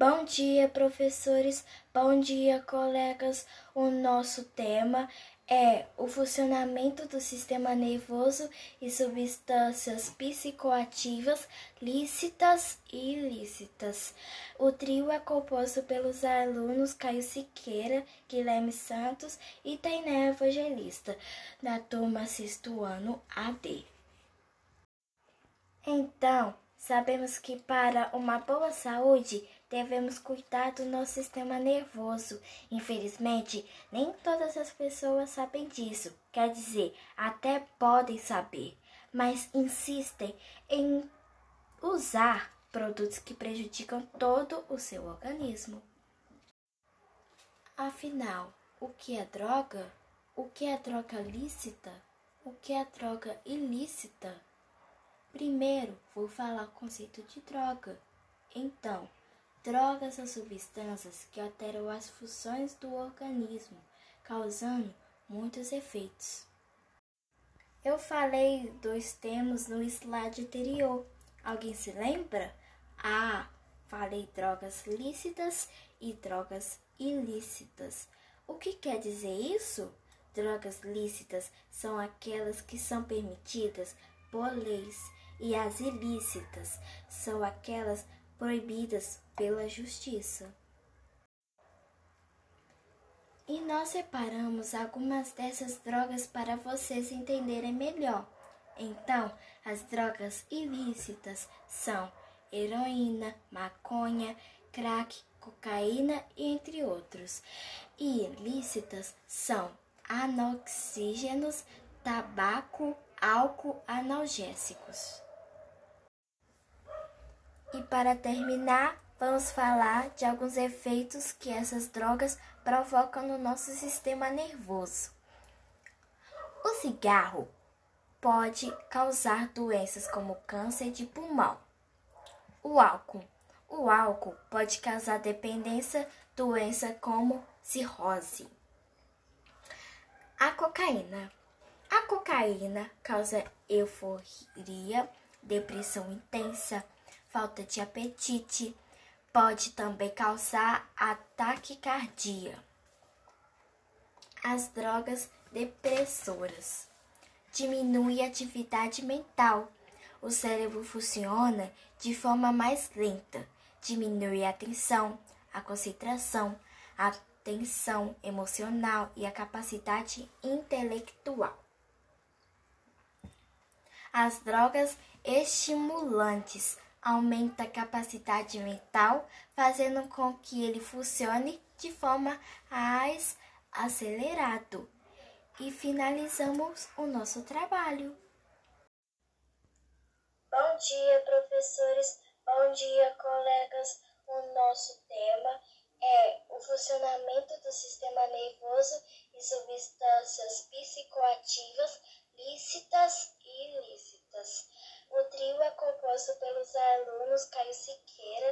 Bom dia, professores. Bom dia, colegas. O nosso tema é o funcionamento do sistema nervoso e substâncias psicoativas lícitas e ilícitas. O trio é composto pelos alunos Caio Siqueira, Guilherme Santos e Tainé Evangelista, da turma sexto ano AD. Então, sabemos que para uma boa saúde devemos cuidar do nosso sistema nervoso. Infelizmente, nem todas as pessoas sabem disso. Quer dizer, até podem saber, mas insistem em usar produtos que prejudicam todo o seu organismo. Afinal, o que é droga? O que é droga lícita? O que é droga ilícita? Primeiro, vou falar o conceito de droga. Então, Drogas são substâncias que alteram as funções do organismo, causando muitos efeitos. Eu falei dos termos no slide anterior. Alguém se lembra? Ah, falei drogas lícitas e drogas ilícitas. O que quer dizer isso? Drogas lícitas são aquelas que são permitidas por leis e as ilícitas são aquelas proibidas pela justiça. E nós separamos algumas dessas drogas para vocês entenderem melhor. Então, as drogas ilícitas são heroína, maconha, crack, cocaína entre outros. E ilícitas são anoxígenos, tabaco, álcool, analgésicos. E para terminar, vamos falar de alguns efeitos que essas drogas provocam no nosso sistema nervoso. O cigarro pode causar doenças como câncer de pulmão. O álcool. O álcool pode causar dependência, doença como cirrose. A cocaína. A cocaína causa euforia, depressão intensa, falta de apetite, pode também causar ataque cardíaco. As drogas depressoras diminui a atividade mental. O cérebro funciona de forma mais lenta, diminui a atenção, a concentração, a tensão emocional e a capacidade intelectual. As drogas estimulantes aumenta a capacidade mental, fazendo com que ele funcione de forma mais acelerado. E finalizamos o nosso trabalho. Bom dia, professores. Bom dia, colegas. O nosso tema é o funcionamento do sistema nervoso e substâncias psicoativas lícitas e ilícitas. O trio é composto pelos alunos Caio Siqueira,